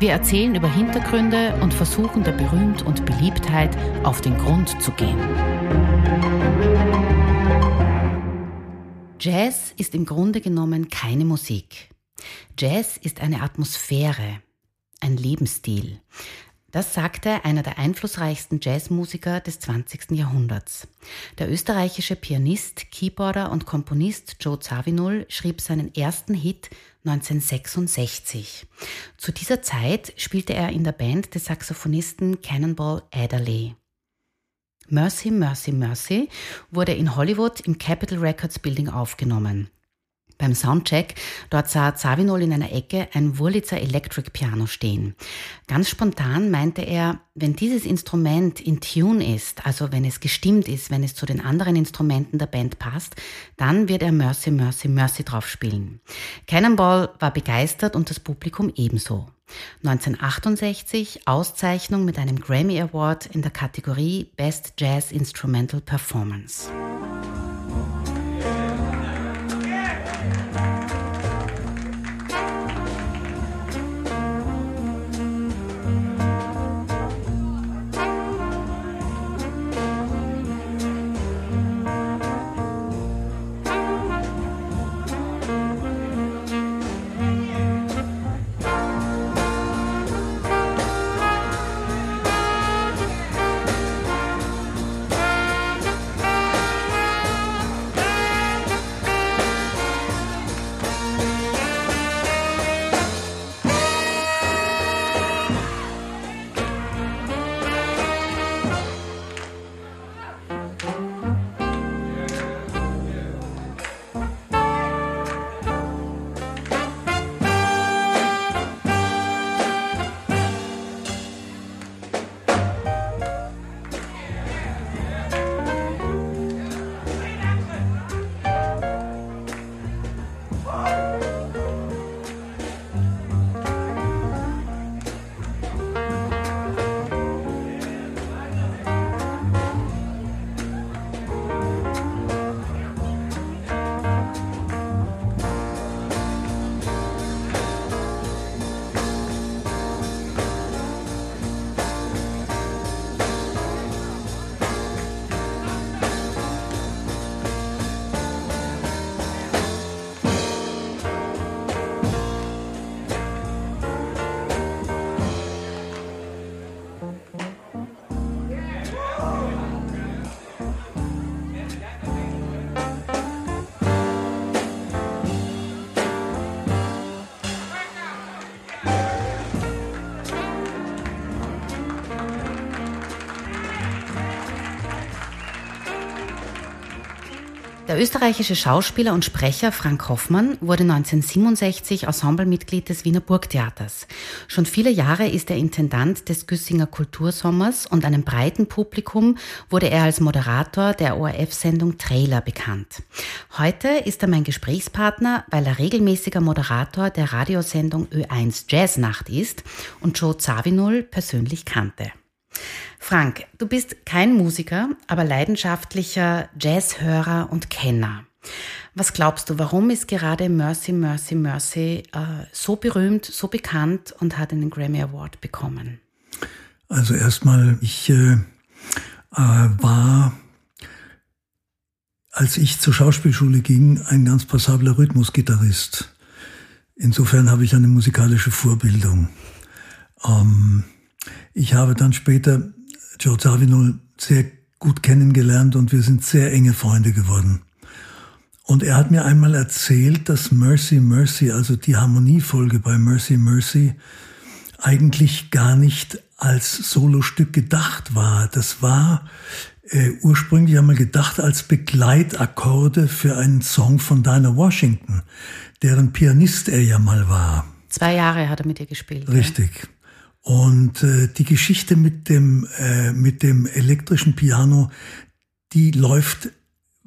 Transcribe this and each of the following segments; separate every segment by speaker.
Speaker 1: Wir erzählen über Hintergründe und versuchen der Berühmt und Beliebtheit auf den Grund zu gehen. Jazz ist im Grunde genommen keine Musik. Jazz ist eine Atmosphäre, ein Lebensstil. Das sagte einer der einflussreichsten Jazzmusiker des 20. Jahrhunderts. Der österreichische Pianist, Keyboarder und Komponist Joe Zawinul schrieb seinen ersten Hit 1966. Zu dieser Zeit spielte er in der Band des Saxophonisten Cannonball Adderley. Mercy, Mercy, Mercy wurde in Hollywood im Capitol Records Building aufgenommen. Beim Soundcheck, dort sah Zawinul in einer Ecke ein Wurlitzer Electric Piano stehen. Ganz spontan meinte er, wenn dieses Instrument in Tune ist, also wenn es gestimmt ist, wenn es zu den anderen Instrumenten der Band passt, dann wird er Mercy, Mercy, Mercy drauf spielen. Cannonball war begeistert und das Publikum ebenso. 1968 Auszeichnung mit einem Grammy Award in der Kategorie Best Jazz Instrumental Performance. Der österreichische Schauspieler und Sprecher Frank Hoffmann wurde 1967 Ensemblemitglied des Wiener Burgtheaters. Schon viele Jahre ist er Intendant des Güssinger Kultursommers und einem breiten Publikum wurde er als Moderator der ORF-Sendung Trailer bekannt. Heute ist er mein Gesprächspartner, weil er regelmäßiger Moderator der Radiosendung Ö1 Jazznacht ist und Joe Zawinul persönlich kannte. Frank, du bist kein Musiker, aber leidenschaftlicher Jazzhörer und Kenner. Was glaubst du, warum ist gerade Mercy, Mercy, Mercy äh, so berühmt, so bekannt und hat einen Grammy Award bekommen?
Speaker 2: Also erstmal, ich äh, äh, war, als ich zur Schauspielschule ging, ein ganz passabler Rhythmusgitarrist. Insofern habe ich eine musikalische Vorbildung. Ähm, ich habe dann später Joe Zawinul sehr gut kennengelernt und wir sind sehr enge Freunde geworden. Und er hat mir einmal erzählt, dass Mercy Mercy, also die Harmoniefolge bei Mercy Mercy, eigentlich gar nicht als Solostück gedacht war. Das war äh, ursprünglich einmal gedacht als Begleitakkorde für einen Song von Dinah Washington, deren Pianist er ja mal war.
Speaker 1: Zwei Jahre hat er mit ihr gespielt.
Speaker 2: Richtig. Ja? Und äh, die Geschichte mit dem, äh, mit dem elektrischen Piano, die läuft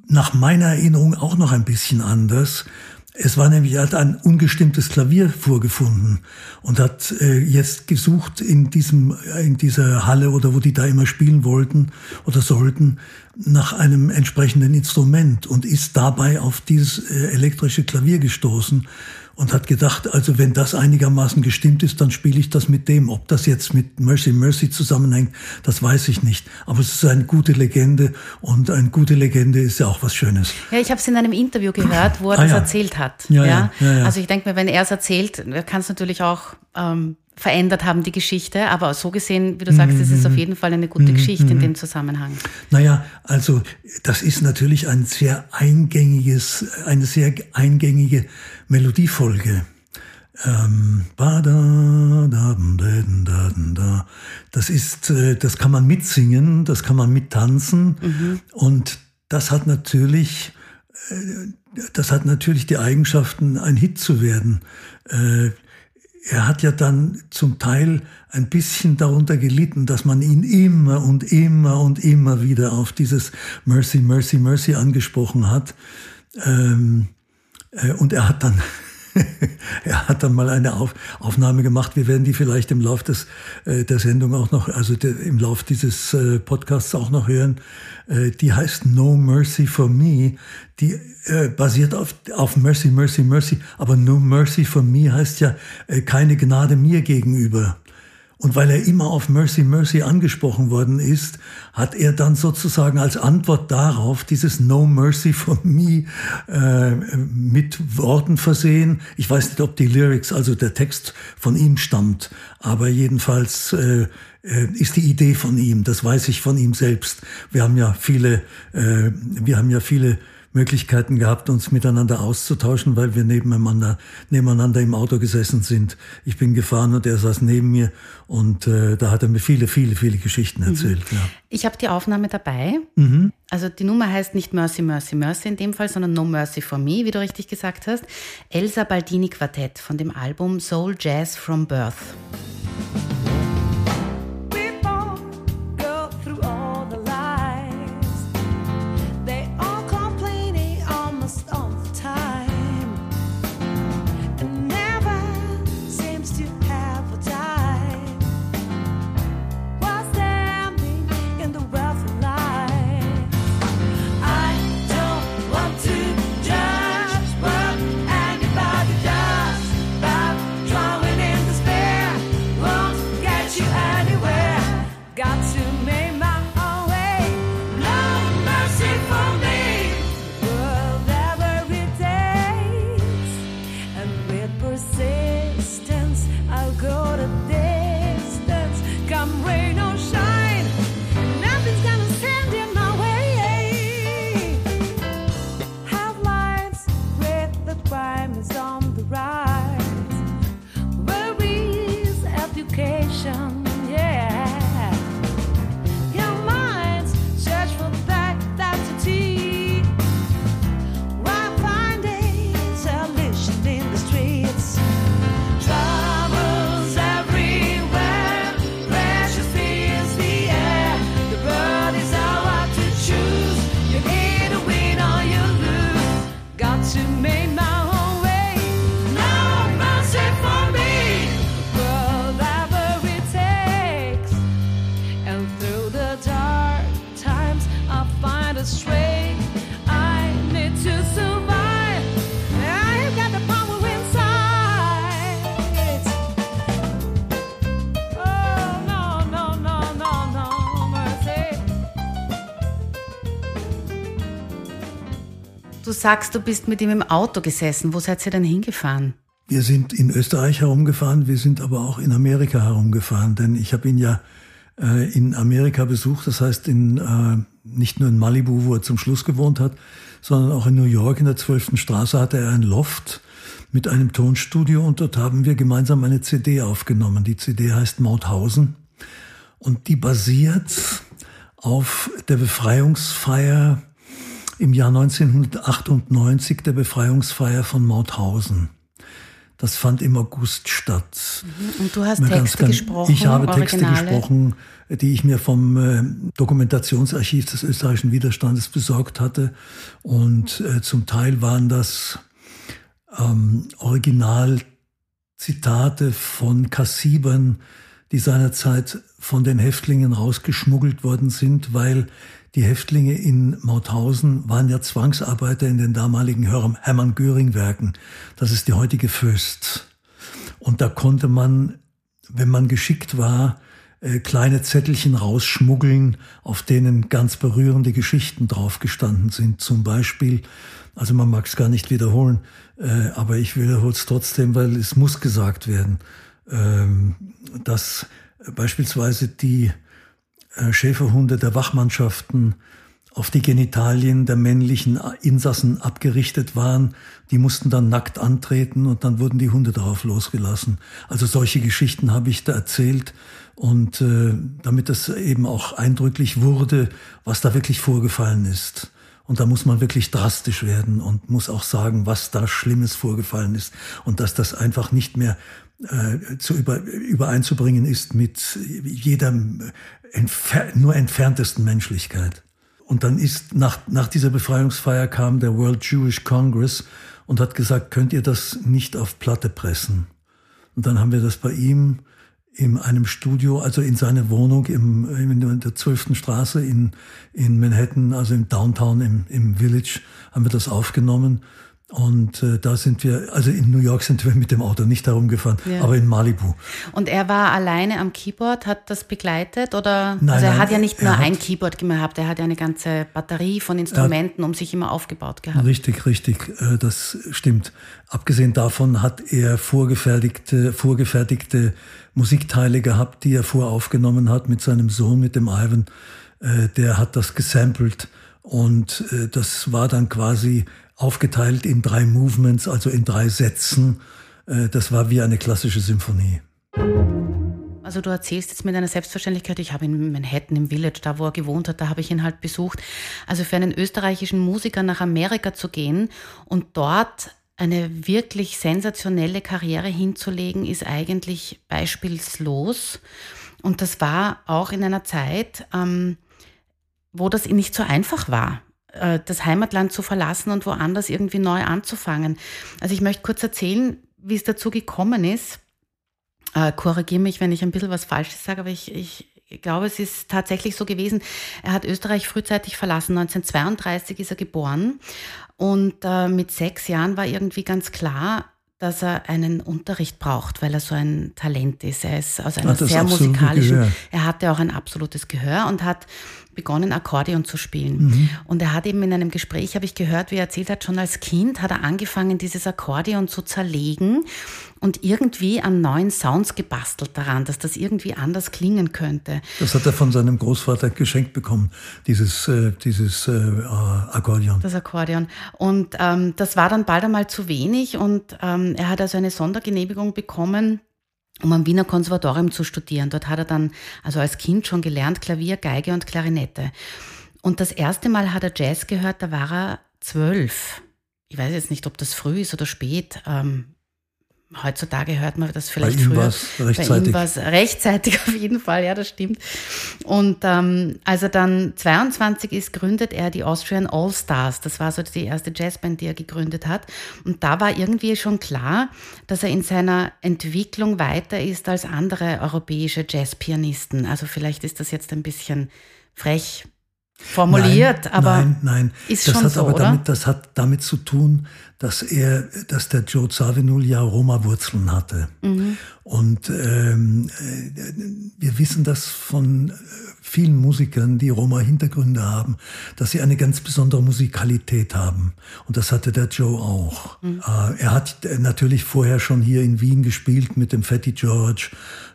Speaker 2: nach meiner Erinnerung auch noch ein bisschen anders. Es war nämlich, er hat ein ungestimmtes Klavier vorgefunden und hat äh, jetzt gesucht in diesem, in dieser Halle oder wo die da immer spielen wollten oder sollten, nach einem entsprechenden Instrument und ist dabei auf dieses äh, elektrische Klavier gestoßen und hat gedacht, also wenn das einigermaßen gestimmt ist, dann spiele ich das mit dem. Ob das jetzt mit Mercy Mercy zusammenhängt, das weiß ich nicht. Aber es ist eine gute Legende und eine gute Legende ist ja auch was Schönes.
Speaker 3: Ja, ich habe es in einem Interview gehört, wo er ah, das ja. erzählt hat. Ja, ja. ja, Also ich denke mir, wenn er es erzählt, kann es natürlich auch ähm, verändert haben, die Geschichte. Aber so gesehen, wie du sagst, mhm. es ist auf jeden Fall eine gute mhm. Geschichte in mhm. dem Zusammenhang.
Speaker 2: Naja, also das ist natürlich ein sehr eingängiges, eine sehr eingängige Melodiefolge. Das ist, äh, das kann man mitsingen, das kann man mittanzen mhm. und das hat natürlich, äh, das hat natürlich die Eigenschaften, ein Hit zu werden. Er hat ja dann zum Teil ein bisschen darunter gelitten, dass man ihn immer und immer und immer wieder auf dieses Mercy, Mercy, Mercy angesprochen hat. Ähm, äh, und er hat dann er hat dann mal eine Auf Aufnahme gemacht. Wir werden die vielleicht im Lauf des, äh, der Sendung auch noch, also de, im Lauf dieses äh, Podcasts auch noch hören. Äh, die heißt No Mercy for Me. Die äh, basiert auf, auf Mercy, Mercy, Mercy. Aber No Mercy for Me heißt ja äh, keine Gnade mir gegenüber. Und weil er immer auf Mercy, Mercy angesprochen worden ist, hat er dann sozusagen als Antwort darauf dieses No Mercy for Me äh, mit Worten versehen. Ich weiß nicht, ob die Lyrics, also der Text von ihm stammt, aber jedenfalls äh, äh ist die Idee von ihm. Das weiß ich von ihm selbst. Wir haben ja viele, äh, wir haben ja viele Möglichkeiten gehabt, uns miteinander auszutauschen, weil wir nebeneinander, nebeneinander im Auto gesessen sind. Ich bin gefahren und er saß neben mir und äh, da hat er mir viele, viele, viele Geschichten erzählt. Mhm. Ja.
Speaker 3: Ich habe die Aufnahme dabei. Mhm. Also die Nummer heißt nicht Mercy, Mercy, Mercy in dem Fall, sondern No Mercy for Me, wie du richtig gesagt hast. Elsa Baldini Quartett von dem Album Soul Jazz from Birth. Sagst, du bist mit ihm im Auto gesessen. Wo seid ihr denn hingefahren?
Speaker 2: Wir sind in Österreich herumgefahren, wir sind aber auch in Amerika herumgefahren, denn ich habe ihn ja äh, in Amerika besucht, das heißt in, äh, nicht nur in Malibu, wo er zum Schluss gewohnt hat, sondern auch in New York in der 12. Straße hatte er ein Loft mit einem Tonstudio und dort haben wir gemeinsam eine CD aufgenommen. Die CD heißt Mauthausen und die basiert auf der Befreiungsfeier im Jahr 1998 der Befreiungsfeier von Mauthausen. Das fand im August statt.
Speaker 1: Mhm. Und du hast Texte ganz, ganz, gesprochen?
Speaker 2: Ich habe Texte gesprochen, die ich mir vom äh, Dokumentationsarchiv des österreichischen Widerstandes besorgt hatte. Und äh, zum Teil waren das ähm, Originalzitate von Kassibern, die seinerzeit von den Häftlingen rausgeschmuggelt worden sind, weil die Häftlinge in Mauthausen waren ja Zwangsarbeiter in den damaligen Hermann-Göring-Werken. Das ist die heutige Föst. Und da konnte man, wenn man geschickt war, äh, kleine Zettelchen rausschmuggeln, auf denen ganz berührende Geschichten draufgestanden sind. Zum Beispiel, also man mag es gar nicht wiederholen, äh, aber ich wiederhole es trotzdem, weil es muss gesagt werden, ähm, dass beispielsweise die Schäferhunde der Wachmannschaften auf die Genitalien der männlichen Insassen abgerichtet waren. Die mussten dann nackt antreten und dann wurden die Hunde darauf losgelassen. Also solche Geschichten habe ich da erzählt und äh, damit es eben auch eindrücklich wurde, was da wirklich vorgefallen ist. Und da muss man wirklich drastisch werden und muss auch sagen, was da Schlimmes vorgefallen ist und dass das einfach nicht mehr äh, zu über, übereinzubringen ist mit jeder entfer nur entferntesten Menschlichkeit. Und dann ist nach, nach dieser Befreiungsfeier kam der World Jewish Congress und hat gesagt, könnt ihr das nicht auf Platte pressen? Und dann haben wir das bei ihm in einem Studio, also in seiner Wohnung im, in der 12. Straße in, in Manhattan, also im Downtown, im, im Village, haben wir das aufgenommen. Und äh, da sind wir, also in New York sind wir mit dem Auto nicht herumgefahren, ja. aber in Malibu.
Speaker 1: Und er war alleine am Keyboard, hat das begleitet oder?
Speaker 2: Nein,
Speaker 1: also er
Speaker 2: nein,
Speaker 1: hat ja nicht nur ein Keyboard gehabt, er hat ja eine ganze Batterie von Instrumenten um sich immer aufgebaut gehabt.
Speaker 2: Richtig, richtig, äh, das stimmt. Abgesehen davon hat er vorgefertigte, vorgefertigte Musikteile gehabt, die er voraufgenommen hat mit seinem Sohn, mit dem Ivan. Äh, der hat das gesampelt und äh, das war dann quasi aufgeteilt in drei Movements, also in drei Sätzen. Äh, das war wie eine klassische Symphonie.
Speaker 1: Also du erzählst jetzt mit einer Selbstverständlichkeit, ich habe in Manhattan im Village, da wo er gewohnt hat, da habe ich ihn halt besucht. Also für einen österreichischen Musiker nach Amerika zu gehen und dort eine wirklich sensationelle Karriere hinzulegen, ist eigentlich beispielslos. Und das war auch in einer Zeit, ähm, wo das nicht so einfach war. Äh, das Heimatland zu verlassen und woanders irgendwie neu anzufangen. Also ich möchte kurz erzählen, wie es dazu gekommen ist. Äh, Korrigiere mich, wenn ich ein bisschen was Falsches sage, aber ich, ich, ich glaube, es ist tatsächlich so gewesen. Er hat Österreich frühzeitig verlassen. 1932 ist er geboren. Und äh, mit sechs Jahren war irgendwie ganz klar, dass er einen Unterricht braucht, weil er so ein Talent ist. Er ist aus einer sehr musikalischen, er hatte auch ein absolutes Gehör und hat begonnen, Akkordeon zu spielen. Mhm. Und er hat eben in einem Gespräch, habe ich gehört, wie er erzählt hat, schon als Kind hat er angefangen, dieses Akkordeon zu zerlegen und irgendwie an neuen Sounds gebastelt daran, dass das irgendwie anders klingen könnte.
Speaker 2: Das hat er von seinem Großvater geschenkt bekommen, dieses, äh, dieses äh, Akkordeon.
Speaker 1: Das Akkordeon. Und ähm, das war dann bald einmal zu wenig und ähm, er hat also eine Sondergenehmigung bekommen, um am Wiener Konservatorium zu studieren. Dort hat er dann also als Kind schon gelernt Klavier, Geige und Klarinette. Und das erste Mal hat er Jazz gehört, da war er zwölf. Ich weiß jetzt nicht, ob das früh ist oder spät. Ähm, Heutzutage hört man das vielleicht
Speaker 2: Bei ihm
Speaker 1: früher.
Speaker 2: Rechtzeitig.
Speaker 1: Bei ihm war es rechtzeitig auf jeden Fall, ja, das stimmt. Und ähm, als er dann 22 ist, gründet er die Austrian All Stars. Das war so die erste Jazzband, die er gegründet hat. Und da war irgendwie schon klar, dass er in seiner Entwicklung weiter ist als andere europäische Jazzpianisten. Also vielleicht ist das jetzt ein bisschen frech formuliert,
Speaker 2: nein,
Speaker 1: aber
Speaker 2: nein, nein.
Speaker 1: ist
Speaker 2: das
Speaker 1: schon
Speaker 2: hat
Speaker 1: so,
Speaker 2: aber
Speaker 1: oder?
Speaker 2: Damit, das hat damit zu tun, dass er, dass der Joe Zawinul ja Roma-Wurzeln hatte. Mhm. Und ähm, äh, wir wissen das von äh, vielen Musikern, die Roma-Hintergründe haben, dass sie eine ganz besondere Musikalität haben. Und das hatte der Joe auch. Mhm. Äh, er hat natürlich vorher schon hier in Wien gespielt mit dem Fatty George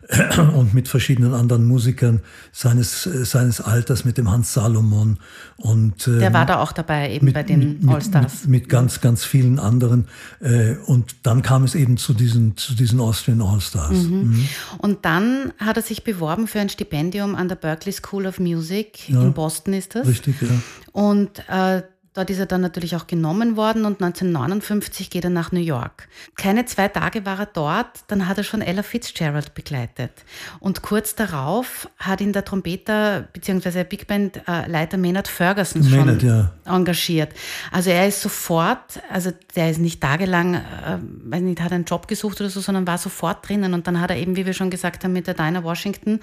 Speaker 2: und mit verschiedenen anderen Musikern seines, äh, seines Alters, mit dem Hans Salomon. Und,
Speaker 1: ähm, Der war da auch dabei, eben mit, bei den Allstars.
Speaker 2: Mit, mit, ganz, ganz vielen anderen. Äh, und dann kam es eben zu diesen, zu diesen Austrian Allstars. Mhm.
Speaker 1: Mhm. Und dann hat er sich beworben für ein Stipendium an der Berklee School of Music. Ja, in Boston ist das.
Speaker 2: Richtig, ja.
Speaker 1: Und äh, Dort ist er dann natürlich auch genommen worden und 1959 geht er nach New York. Keine zwei Tage war er dort, dann hat er schon Ella Fitzgerald begleitet. Und kurz darauf hat ihn der Trompeter bzw. Big Band äh, Leiter Maynard Ferguson Maynard, schon ja. engagiert. Also er ist sofort, also der ist nicht tagelang, äh, weiß nicht, hat einen Job gesucht oder so, sondern war sofort drinnen. Und dann hat er eben, wie wir schon gesagt haben, mit der Dinah Washington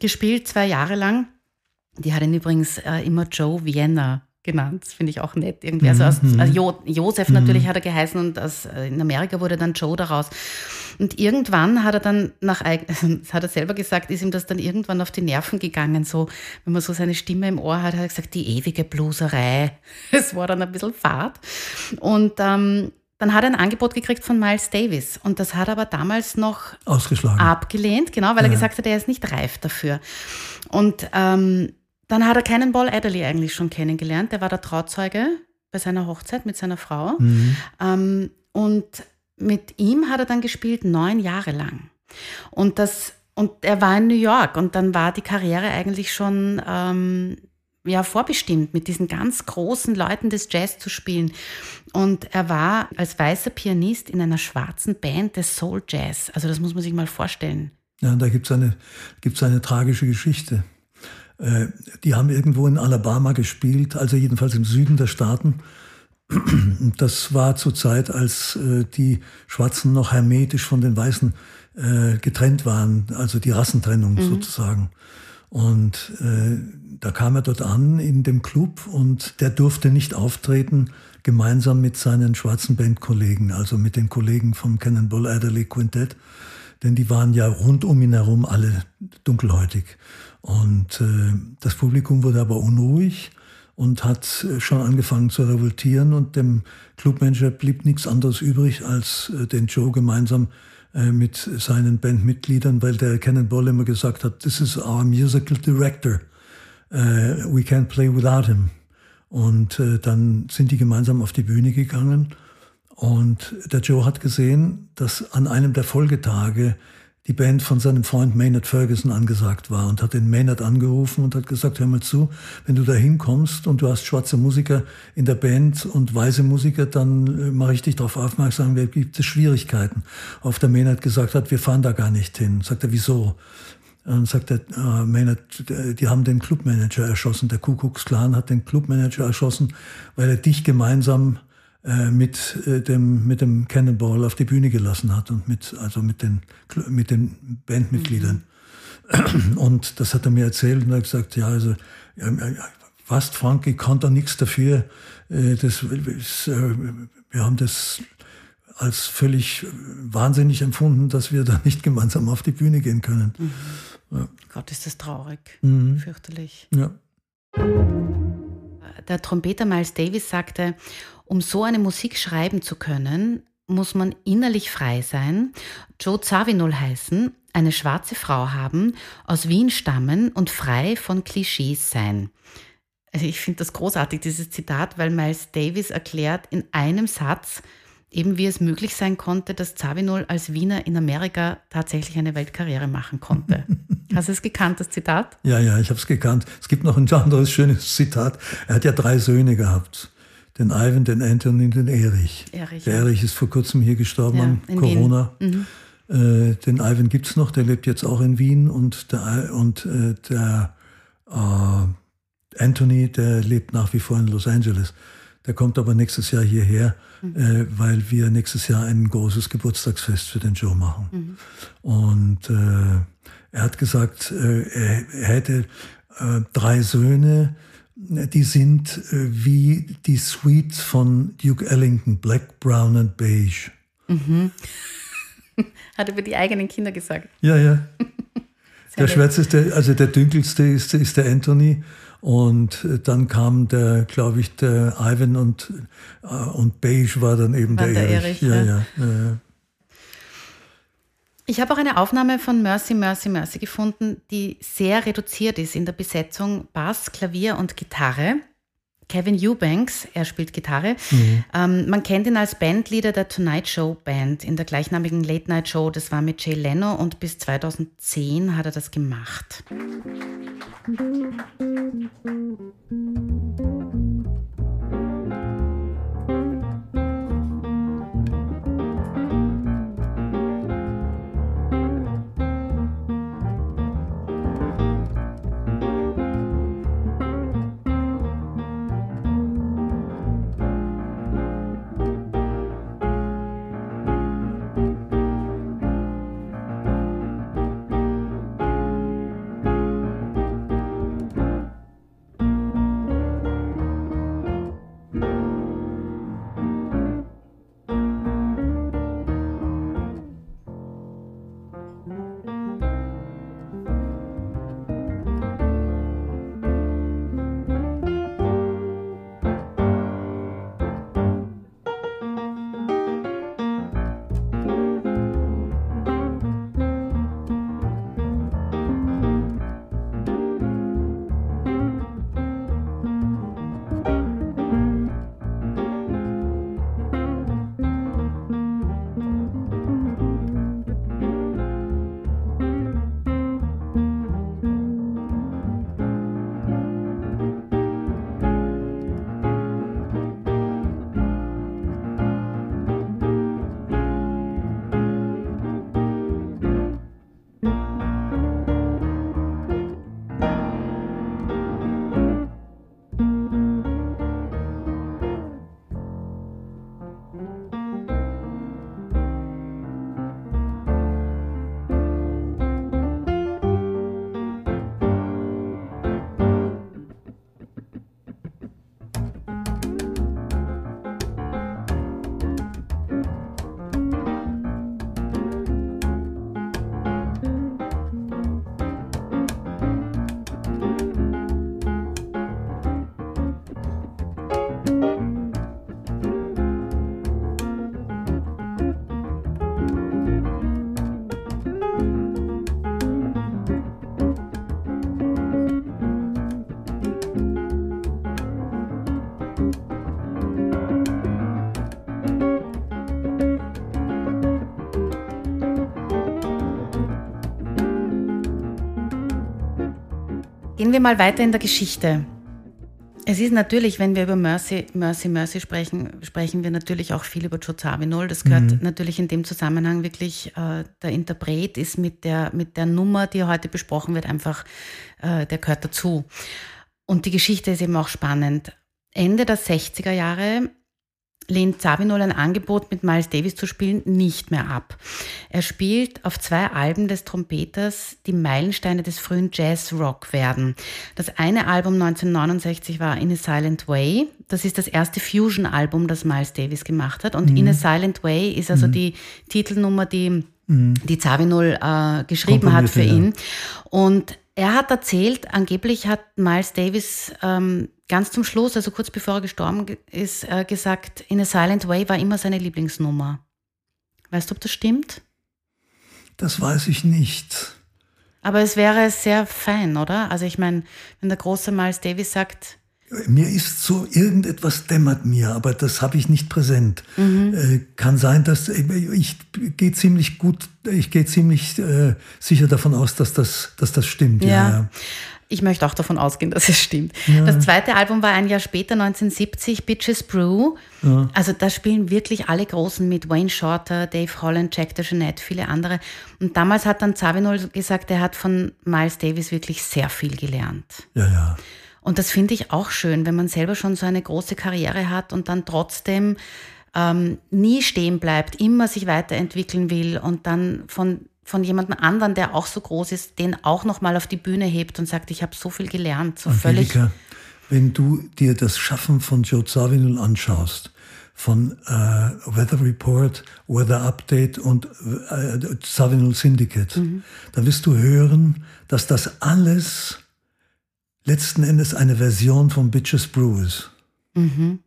Speaker 1: gespielt, zwei Jahre lang. Die hat ihn übrigens äh, immer Joe Vienna genannt. Das finde ich auch nett. Irgendwie. Also, aus, also jo, Josef mhm. natürlich hat er geheißen und aus, äh, in Amerika wurde dann Joe daraus. Und irgendwann hat er dann nach, das hat er selber gesagt, ist ihm das dann irgendwann auf die Nerven gegangen. So, wenn man so seine Stimme im Ohr hat, hat er gesagt, die ewige Bluserei. Es war dann ein bisschen fad. Und ähm, dann hat er ein Angebot gekriegt von Miles Davis und das hat er aber damals noch
Speaker 2: Ausgeschlagen.
Speaker 1: abgelehnt, genau, weil ja. er gesagt hat, er ist nicht reif dafür. Und ähm, dann hat er keinen Paul Adderley eigentlich schon kennengelernt. Der war der Trauzeuge bei seiner Hochzeit mit seiner Frau. Mhm. Ähm, und mit ihm hat er dann gespielt neun Jahre lang. Und das und er war in New York und dann war die Karriere eigentlich schon ähm, ja, vorbestimmt, mit diesen ganz großen Leuten des Jazz zu spielen. Und er war als weißer Pianist in einer schwarzen Band des Soul Jazz. Also das muss man sich mal vorstellen.
Speaker 2: Ja, da gibt es eine, gibt's eine tragische Geschichte. Äh, die haben irgendwo in Alabama gespielt, also jedenfalls im Süden der Staaten. Das war zur Zeit, als äh, die Schwarzen noch hermetisch von den Weißen äh, getrennt waren, also die Rassentrennung mhm. sozusagen. Und da kam er dort an in dem Club und der durfte nicht auftreten, gemeinsam mit seinen schwarzen Bandkollegen, also mit den Kollegen vom Cannonball Adderley Quintet, denn die waren ja rund um ihn herum alle dunkelhäutig. Und äh, das Publikum wurde aber unruhig und hat äh, schon angefangen zu revoltieren und dem Clubmanager blieb nichts anderes übrig, als äh, den Joe gemeinsam äh, mit seinen Bandmitgliedern, weil der Cannonball immer gesagt hat, this is our musical director, uh, we can't play without him. Und äh, dann sind die gemeinsam auf die Bühne gegangen und der Joe hat gesehen, dass an einem der Folgetage die Band von seinem Freund Maynard Ferguson angesagt war und hat den Maynard angerufen und hat gesagt, hör mal zu, wenn du da hinkommst und du hast schwarze Musiker in der Band und weiße Musiker, dann äh, mache ich dich darauf aufmerksam, da gibt es Schwierigkeiten. Auf der Maynard gesagt hat, wir fahren da gar nicht hin. Sagt er, wieso? Und sagt er, äh, Maynard, die haben den Clubmanager erschossen. Der Kuckucksklan hat den Clubmanager erschossen, weil er dich gemeinsam äh, mit äh, dem mit dem Cannonball auf die Bühne gelassen hat und mit also mit den mit den Bandmitgliedern mhm. und das hat er mir erzählt und er hat gesagt ja also fast Frankie konnte da nichts dafür äh, das wir haben das als völlig wahnsinnig empfunden, dass wir da nicht gemeinsam auf die Bühne gehen können. Mhm.
Speaker 1: Ja. Gott, ist das traurig, mhm. fürchterlich. Ja. Der Trompeter Miles Davis sagte, um so eine Musik schreiben zu können, muss man innerlich frei sein, Joe Zawinul heißen, eine schwarze Frau haben, aus Wien stammen und frei von Klischees sein. Also ich finde das großartig, dieses Zitat, weil Miles Davis erklärt in einem Satz, eben wie es möglich sein konnte, dass Zawinul als Wiener in Amerika tatsächlich eine Weltkarriere machen konnte. Hast du es gekannt, das Zitat?
Speaker 2: Ja, ja, ich habe es gekannt. Es gibt noch ein anderes schönes Zitat. Er hat ja drei Söhne gehabt den Ivan, den Anthony und den Erich. Erich der ja. Erich ist vor kurzem hier gestorben ja, an Corona. Mhm. Äh, den Ivan gibt es noch, der lebt jetzt auch in Wien und der, und, äh, der äh, Anthony, der lebt nach wie vor in Los Angeles. Der kommt aber nächstes Jahr hierher, mhm. äh, weil wir nächstes Jahr ein großes Geburtstagsfest für den Joe machen. Mhm. Und äh, er hat gesagt, äh, er, hätte drei Söhne, die sind äh, wie die Suites von Duke Ellington, Black, Brown and Beige. Mhm.
Speaker 1: Hat über die eigenen Kinder gesagt.
Speaker 2: Ja, ja. der schwärzeste, also der dunkelste ist, ist der Anthony. Und äh, dann kam der, glaube ich, der Ivan und, äh, und Beige war dann eben war der, der, Erich. Erich ja, ja. ja, ja.
Speaker 1: Ich habe auch eine Aufnahme von Mercy, Mercy, Mercy gefunden, die sehr reduziert ist in der Besetzung Bass, Klavier und Gitarre. Kevin Eubanks, er spielt Gitarre. Mhm. Ähm, man kennt ihn als Bandleader der Tonight Show Band in der gleichnamigen Late Night Show. Das war mit Jay Leno und bis 2010 hat er das gemacht. Musik Gehen wir mal weiter in der Geschichte. Es ist natürlich, wenn wir über Mercy, Mercy, Mercy sprechen, sprechen wir natürlich auch viel über Joe Zawinul. Das gehört mhm. natürlich in dem Zusammenhang wirklich, äh, der Interpret ist mit der, mit der Nummer, die heute besprochen wird, einfach, äh, der gehört dazu. Und die Geschichte ist eben auch spannend. Ende der 60er Jahre lehnt Sabinol ein Angebot, mit Miles Davis zu spielen, nicht mehr ab. Er spielt auf zwei Alben des Trompeters, die Meilensteine des frühen Jazz-Rock werden. Das eine Album 1969 war In a Silent Way. Das ist das erste Fusion-Album, das Miles Davis gemacht hat. Und mhm. In a Silent Way ist also mhm. die Titelnummer, die mhm. die Zawinul äh, geschrieben hat für ihn. Und er hat erzählt, angeblich hat Miles Davis ähm, ganz zum Schluss, also kurz bevor er gestorben ist, äh, gesagt, In a Silent Way war immer seine Lieblingsnummer. Weißt du, ob das stimmt?
Speaker 2: Das weiß ich nicht.
Speaker 1: Aber es wäre sehr fein, oder? Also ich meine, wenn der große Miles Davis sagt,
Speaker 2: mir ist so irgendetwas dämmert mir, aber das habe ich nicht präsent. Mhm. Äh, kann sein, dass äh, ich gehe ziemlich gut, ich gehe ziemlich äh, sicher davon aus, dass das, dass das stimmt.
Speaker 1: Ja. ja. Ich möchte auch davon ausgehen, dass es stimmt. Ja. Das zweite Album war ein Jahr später, 1970, Bitches Brew. Ja. Also da spielen wirklich alle Großen mit. Wayne Shorter, Dave Holland, Jack DeJohnette, viele andere. Und damals hat dann Zawinul gesagt, er hat von Miles Davis wirklich sehr viel gelernt.
Speaker 2: Ja, ja.
Speaker 1: Und das finde ich auch schön, wenn man selber schon so eine große Karriere hat und dann trotzdem ähm, nie stehen bleibt, immer sich weiterentwickeln will und dann von von jemandem anderen, der auch so groß ist, den auch noch mal auf die Bühne hebt und sagt, ich habe so viel gelernt, so Angelika, völlig.
Speaker 2: Wenn du dir das Schaffen von Joe Zawinul anschaust, von äh, Weather Report, Weather Update und äh, Zawinul Syndicate, mhm. dann wirst du hören, dass das alles letzten Endes eine Version von Bitches Brew ist. Mhm.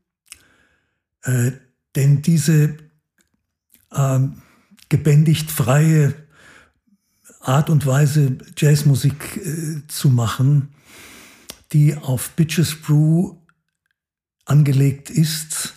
Speaker 2: Äh, denn diese äh, gebändigt freie Art und Weise, Jazzmusik äh, zu machen, die auf Bitches Brew angelegt ist,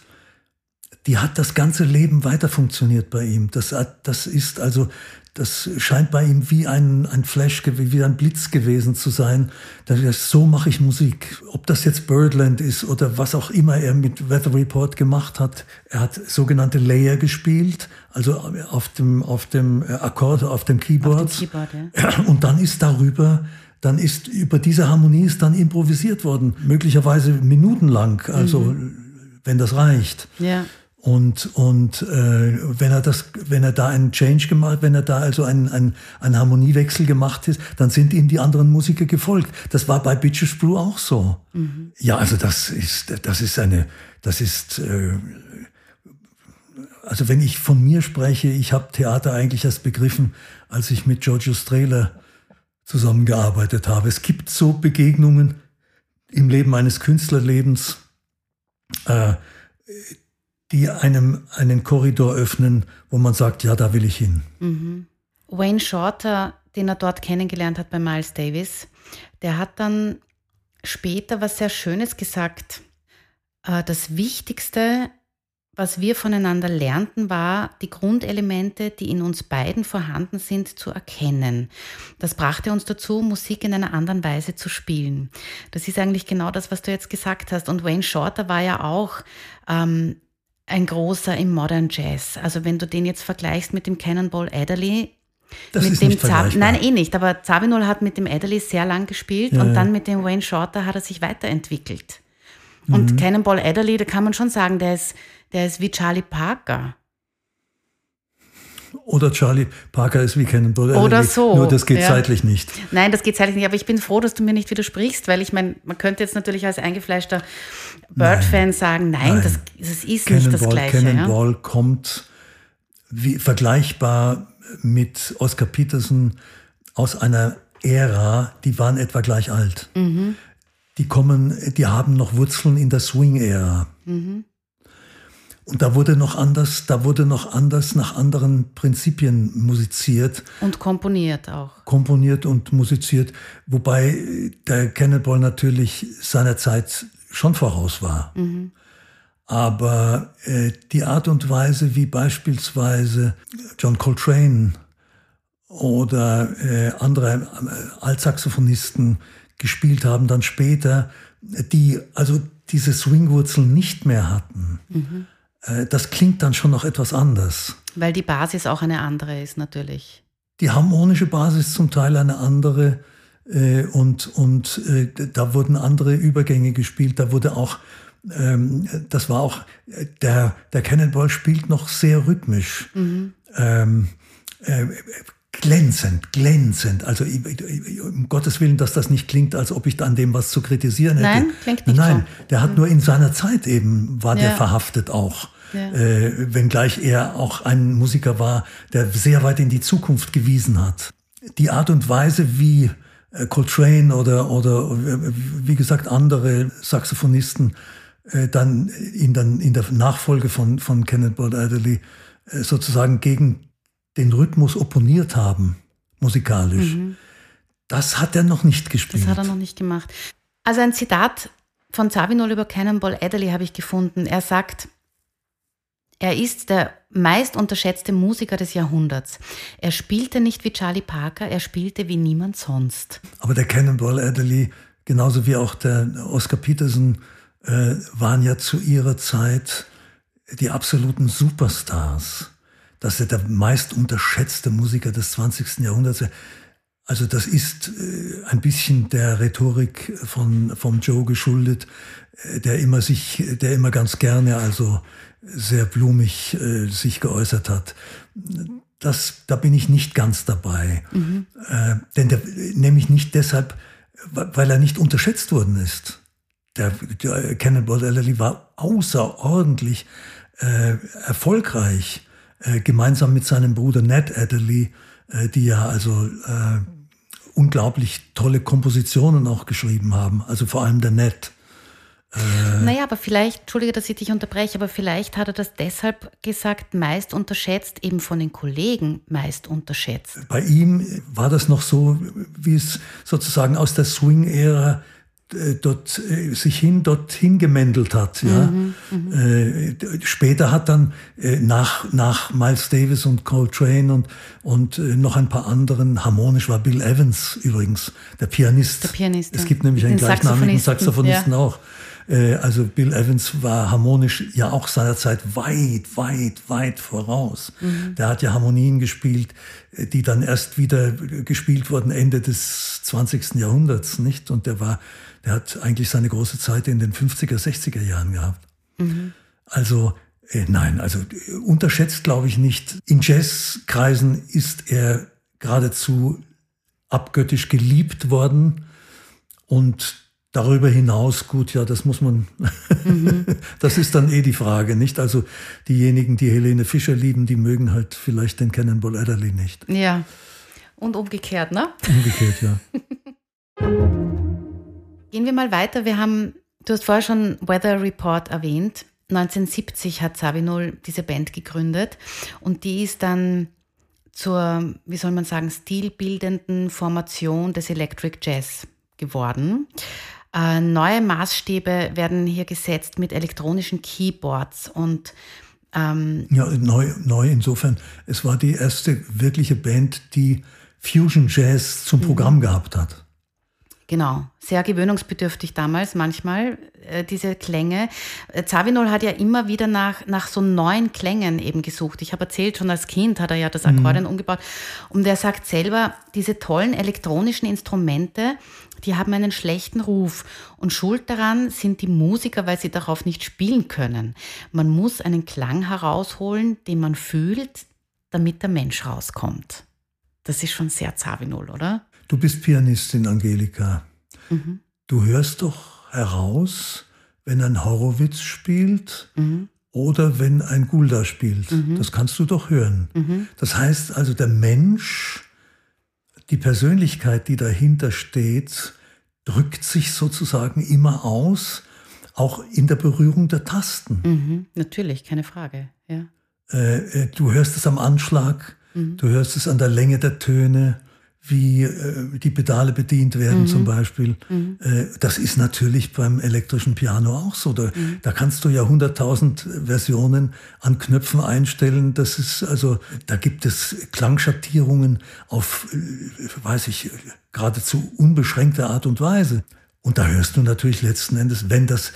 Speaker 2: die hat das ganze Leben weiter funktioniert bei ihm. Das, das ist also das scheint bei ihm wie ein, ein Flash, wie ein Blitz gewesen zu sein. Das, so mache ich Musik. Ob das jetzt Birdland ist oder was auch immer er mit Weather Report gemacht hat. Er hat sogenannte Layer gespielt, also auf dem, auf dem Akkord, auf dem Keyboard. Auf dem Keyboard ja. Und dann ist darüber dann ist über diese Harmonie ist dann improvisiert worden, möglicherweise minutenlang, also mhm. wenn das reicht.
Speaker 1: Ja.
Speaker 2: Und, und äh, wenn er das, wenn er da einen Change gemacht, wenn er da also einen, einen, einen Harmoniewechsel gemacht ist, dann sind ihm die anderen Musiker gefolgt. Das war bei Bitches Brew auch so. Mhm. Ja, also das ist, das ist eine, das ist, äh, also wenn ich von mir spreche, ich habe Theater eigentlich erst begriffen, als ich mit Giorgio Strehler zusammengearbeitet habe. Es gibt so Begegnungen im Leben eines Künstlerlebens, äh, die einem einen Korridor öffnen, wo man sagt, ja, da will ich hin.
Speaker 1: Mhm. Wayne Shorter, den er dort kennengelernt hat bei Miles Davis, der hat dann später was sehr Schönes gesagt. Äh, das Wichtigste, was wir voneinander lernten, war, die Grundelemente, die in uns beiden vorhanden sind, zu erkennen. Das brachte uns dazu, Musik in einer anderen Weise zu spielen. Das ist eigentlich genau das, was du jetzt gesagt hast. Und Wayne Shorter war ja auch ähm, ein großer im Modern Jazz. Also wenn du den jetzt vergleichst mit dem Cannonball Adderley,
Speaker 2: das
Speaker 1: mit
Speaker 2: ist
Speaker 1: dem
Speaker 2: Zab
Speaker 1: Nein, eh nicht. Aber Zabinol hat mit dem Adderley sehr lang gespielt ja, und dann mit dem Wayne Shorter hat er sich weiterentwickelt. Und mhm. Cannonball Adderley, da kann man schon sagen, der ist, der ist wie Charlie Parker.
Speaker 2: Oder Charlie Parker ist wie Cannonball
Speaker 1: Oder so.
Speaker 2: Nur das geht ja. zeitlich nicht.
Speaker 1: Nein, das geht zeitlich nicht. Aber ich bin froh, dass du mir nicht widersprichst, weil ich meine, man könnte jetzt natürlich als eingefleischter Bird-Fan sagen, nein, nein. Das, das, ist Cannonball, nicht das Gleiche.
Speaker 2: Cannonball ja? kommt wie, vergleichbar mit Oscar Peterson aus einer Ära, die waren etwa gleich alt. Mhm. Die kommen, die haben noch Wurzeln in der Swing-Ära. Mhm. Und da wurde noch anders, da wurde noch anders nach anderen Prinzipien musiziert.
Speaker 1: Und komponiert auch.
Speaker 2: Komponiert und musiziert, wobei der Cannonball natürlich seiner Zeit schon voraus war. Mhm. Aber äh, die Art und Weise, wie beispielsweise John Coltrane oder äh, andere äh, Altsaxophonisten gespielt haben, dann später, die also diese Swing-Wurzeln nicht mehr hatten. Mhm. Das klingt dann schon noch etwas anders.
Speaker 1: Weil die Basis auch eine andere ist, natürlich.
Speaker 2: Die harmonische Basis zum Teil eine andere. Äh, und und äh, da wurden andere Übergänge gespielt. Da wurde auch, ähm, das war auch, der, der Cannonball spielt noch sehr rhythmisch. Mhm. Ähm, äh, glänzend, glänzend. Also um Gottes Willen, dass das nicht klingt, als ob ich an dem was zu kritisieren hätte.
Speaker 1: Nein, klingt nicht
Speaker 2: Nein, so. der hat mhm. nur in seiner Zeit eben, war ja. der verhaftet auch. Ja. Äh, wenngleich er auch ein Musiker war, der sehr weit in die Zukunft gewiesen hat. Die Art und Weise, wie äh, Coltrane oder, oder wie gesagt andere Saxophonisten äh, dann in, dann in der Nachfolge von, von Kenneth Bud Adderley äh, sozusagen gegen den Rhythmus opponiert haben, musikalisch. Mhm. Das hat er noch nicht gespielt.
Speaker 1: Das hat er noch nicht gemacht. Also ein Zitat von Sabinol über Cannonball Adderley habe ich gefunden. Er sagt, er ist der meist unterschätzte Musiker des Jahrhunderts. Er spielte nicht wie Charlie Parker, er spielte wie niemand sonst.
Speaker 2: Aber der Cannonball Adderley, genauso wie auch der Oscar Peterson, äh, waren ja zu ihrer Zeit die absoluten Superstars. Dass er der meist unterschätzte Musiker des 20. Jahrhunderts also das ist äh, ein bisschen der Rhetorik von vom Joe geschuldet, äh, der immer sich, der immer ganz gerne also sehr blumig äh, sich geäußert hat. Das, da bin ich nicht ganz dabei. Mhm. Äh, denn der, nämlich nicht deshalb, weil er nicht unterschätzt worden ist. Der, der Cannonball Adderley war außerordentlich äh, erfolgreich, äh, gemeinsam mit seinem Bruder Ned Adderley, äh, die ja also äh, unglaublich tolle Kompositionen auch geschrieben haben. Also vor allem der Ned.
Speaker 1: Äh, naja, aber vielleicht, entschuldige, dass ich dich unterbreche, aber vielleicht hat er das deshalb gesagt, meist unterschätzt, eben von den Kollegen meist unterschätzt.
Speaker 2: Bei ihm war das noch so, wie es sozusagen aus der Swing-Ära äh, dort äh, sich hin dorthin gemändelt hat. Ja. Mhm, äh, später hat dann äh, nach nach Miles Davis und Coltrane und und äh, noch ein paar anderen harmonisch war Bill Evans übrigens der Pianist.
Speaker 1: Der Pianist.
Speaker 2: Es gibt nämlich einen gleichnamigen Saxophonisten
Speaker 1: ja.
Speaker 2: auch. Äh, also Bill Evans war harmonisch ja auch seinerzeit weit, weit, weit voraus. Mhm. Der hat ja Harmonien gespielt, äh, die dann erst wieder gespielt wurden Ende des 20. Jahrhunderts, nicht? Und der war, der hat eigentlich seine große Zeit in den 50er, 60er Jahren gehabt. Mhm. Also äh, nein, also unterschätzt glaube ich nicht. In Jazzkreisen ist er geradezu abgöttisch geliebt worden und Darüber hinaus, gut, ja, das muss man, mhm. das ist dann eh die Frage, nicht? Also diejenigen, die Helene Fischer lieben, die mögen halt vielleicht den Cannonball Adderley nicht.
Speaker 1: Ja, und umgekehrt, ne?
Speaker 2: Umgekehrt, ja.
Speaker 1: Gehen wir mal weiter. Wir haben, du hast vorher schon Weather Report erwähnt. 1970 hat Sabinol diese Band gegründet und die ist dann zur, wie soll man sagen, stilbildenden Formation des Electric Jazz geworden. Äh, neue Maßstäbe werden hier gesetzt mit elektronischen Keyboards und
Speaker 2: ähm ja, neu, neu insofern. Es war die erste wirkliche Band, die Fusion Jazz zum Programm mhm. gehabt hat.
Speaker 1: Genau, sehr gewöhnungsbedürftig damals manchmal, äh, diese Klänge. Äh, Zavinol hat ja immer wieder nach, nach so neuen Klängen eben gesucht. Ich habe erzählt, schon als Kind hat er ja das mhm. Akkordeon mhm. umgebaut. Und er sagt selber, diese tollen elektronischen Instrumente, die haben einen schlechten Ruf. Und schuld daran sind die Musiker, weil sie darauf nicht spielen können. Man muss einen Klang herausholen, den man fühlt, damit der Mensch rauskommt. Das ist schon sehr Zavinol, oder?
Speaker 2: Du bist Pianistin, Angelika. Mhm. Du hörst doch heraus, wenn ein Horowitz spielt mhm. oder wenn ein Gulda spielt. Mhm. Das kannst du doch hören. Mhm. Das heißt also, der Mensch, die Persönlichkeit, die dahinter steht, drückt sich sozusagen immer aus, auch in der Berührung der Tasten.
Speaker 1: Mhm. Natürlich, keine Frage. Ja.
Speaker 2: Äh, äh, du hörst es am Anschlag, mhm. du hörst es an der Länge der Töne, wie äh, die Pedale bedient werden mhm. zum Beispiel. Mhm. Äh, das ist natürlich beim elektrischen Piano auch so. Da, mhm. da kannst du ja hunderttausend Versionen an Knöpfen einstellen. Das ist also, da gibt es Klangschattierungen auf, äh, weiß ich, geradezu unbeschränkte Art und Weise. Und da hörst du natürlich letzten Endes, wenn das,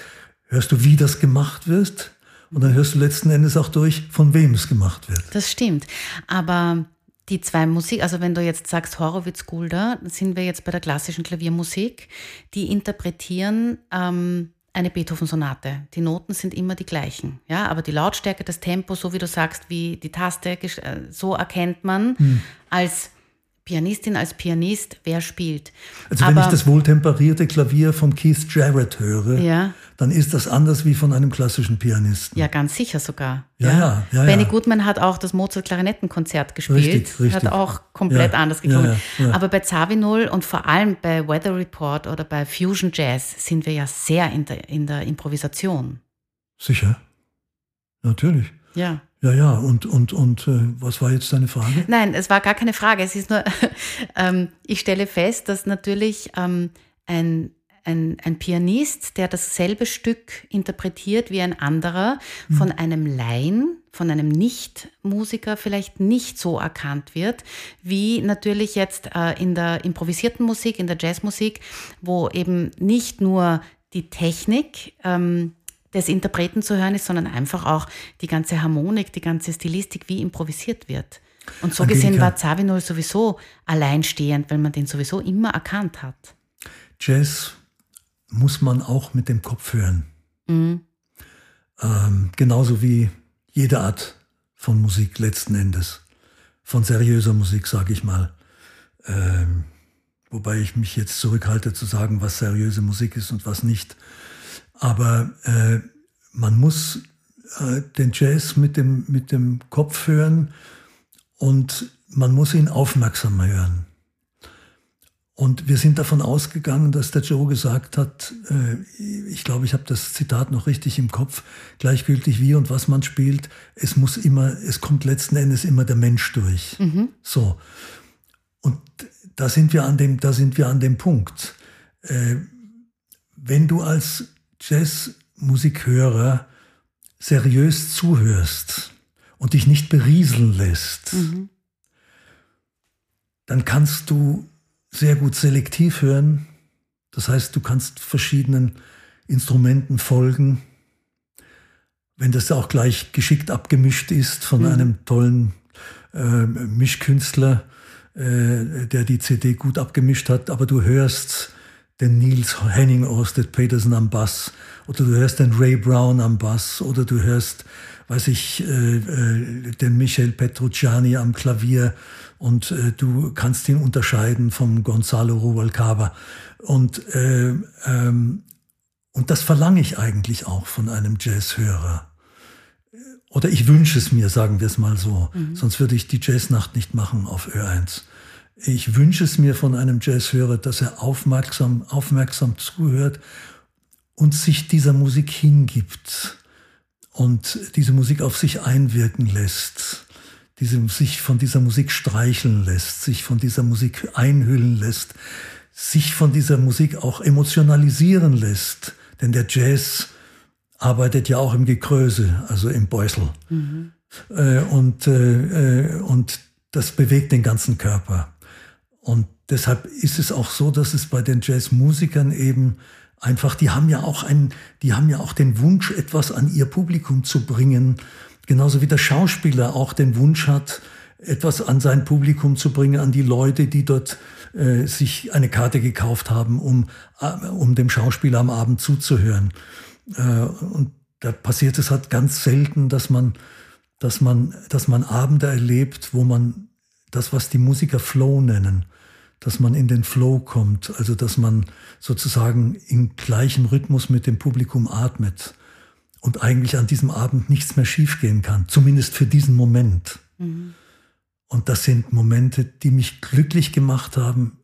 Speaker 2: hörst du, wie das gemacht wird. Und dann hörst du letzten Endes auch durch, von wem es gemacht wird.
Speaker 1: Das stimmt. Aber die zwei Musik, also wenn du jetzt sagst Horowitz Gulda, sind wir jetzt bei der klassischen Klaviermusik, die interpretieren ähm, eine Beethoven-Sonate. Die Noten sind immer die gleichen, ja, aber die Lautstärke, das Tempo, so wie du sagst, wie die Taste, äh, so erkennt man hm. als Pianistin, als Pianist, wer spielt.
Speaker 2: Also wenn ich das wohltemperierte Klavier von Keith Jarrett höre, ja. Dann ist das anders wie von einem klassischen Pianisten.
Speaker 1: Ja, ganz sicher sogar.
Speaker 2: Ja, ja. ja,
Speaker 1: Benny Goodman hat auch das Mozart-Klarinettenkonzert gespielt. Richtig, richtig. Hat auch komplett anders geklungen. Aber bei Zavinul und vor allem bei Weather Report oder bei Fusion Jazz sind wir ja sehr in der, in der Improvisation.
Speaker 2: Sicher. Natürlich.
Speaker 1: Ja.
Speaker 2: Ja, ja, und, und, und äh, was war jetzt deine Frage?
Speaker 1: Nein, es war gar keine Frage. Es ist nur, ähm, ich stelle fest, dass natürlich ähm, ein, ein, ein Pianist, der dasselbe Stück interpretiert wie ein anderer, mhm. von einem Laien, von einem Nicht-Musiker vielleicht nicht so erkannt wird, wie natürlich jetzt äh, in der improvisierten Musik, in der Jazzmusik, wo eben nicht nur die Technik ähm, des Interpreten zu hören ist, sondern einfach auch die ganze Harmonik, die ganze Stilistik, wie improvisiert wird. Und so Angelika. gesehen war Zawinul sowieso alleinstehend, weil man den sowieso immer erkannt hat.
Speaker 2: Jazz muss man auch mit dem Kopf hören. Mhm. Ähm, genauso wie jede Art von Musik letzten Endes. Von seriöser Musik, sage ich mal. Ähm, wobei ich mich jetzt zurückhalte zu sagen, was seriöse Musik ist und was nicht. Aber äh, man muss äh, den Jazz mit dem, mit dem Kopf hören und man muss ihn aufmerksam hören. Und wir sind davon ausgegangen, dass der Joe gesagt hat, äh, ich glaube, ich habe das Zitat noch richtig im Kopf, gleichgültig wie und was man spielt, es muss immer, es kommt letzten Endes immer der Mensch durch. Mhm. So. Und da sind wir an dem, da sind wir an dem Punkt. Äh, wenn du als Jazzmusikhörer seriös zuhörst und dich nicht berieseln lässt, mhm. dann kannst du sehr gut selektiv hören. Das heißt, du kannst verschiedenen Instrumenten folgen. Wenn das auch gleich geschickt abgemischt ist von mhm. einem tollen äh, Mischkünstler, äh, der die CD gut abgemischt hat, aber du hörst den Nils Henning Orsted Petersen am Bass oder du hörst den Ray Brown am Bass oder du hörst, weiß ich, äh, äh, den Michel Petrucciani am Klavier und äh, du kannst ihn unterscheiden vom Gonzalo Rubalcaba und äh, ähm, und das verlange ich eigentlich auch von einem Jazzhörer. Oder ich wünsche es mir, sagen wir es mal so. Mhm. Sonst würde ich die Jazznacht nicht machen auf Ö1 ich wünsche es mir von einem Jazzhörer, dass er aufmerksam, aufmerksam zuhört und sich dieser Musik hingibt und diese Musik auf sich einwirken lässt, diese, sich von dieser Musik streicheln lässt, sich von dieser Musik einhüllen lässt, sich von dieser Musik auch emotionalisieren lässt. Denn der Jazz arbeitet ja auch im Gekröse, also im Beutel. Mhm. Äh, und, äh, äh und das bewegt den ganzen Körper. Und deshalb ist es auch so, dass es bei den Jazzmusikern eben einfach, die haben ja auch einen, die haben ja auch den Wunsch, etwas an ihr Publikum zu bringen. Genauso wie der Schauspieler auch den Wunsch hat, etwas an sein Publikum zu bringen, an die Leute, die dort äh, sich eine Karte gekauft haben, um, äh, um dem Schauspieler am Abend zuzuhören. Äh, und da passiert es halt ganz selten, dass man, dass man, dass man Abende erlebt, wo man das, was die Musiker Flow nennen, dass man in den Flow kommt, also dass man sozusagen im gleichen Rhythmus mit dem Publikum atmet und eigentlich an diesem Abend nichts mehr schiefgehen kann, zumindest für diesen Moment. Mhm. Und das sind Momente, die mich glücklich gemacht haben,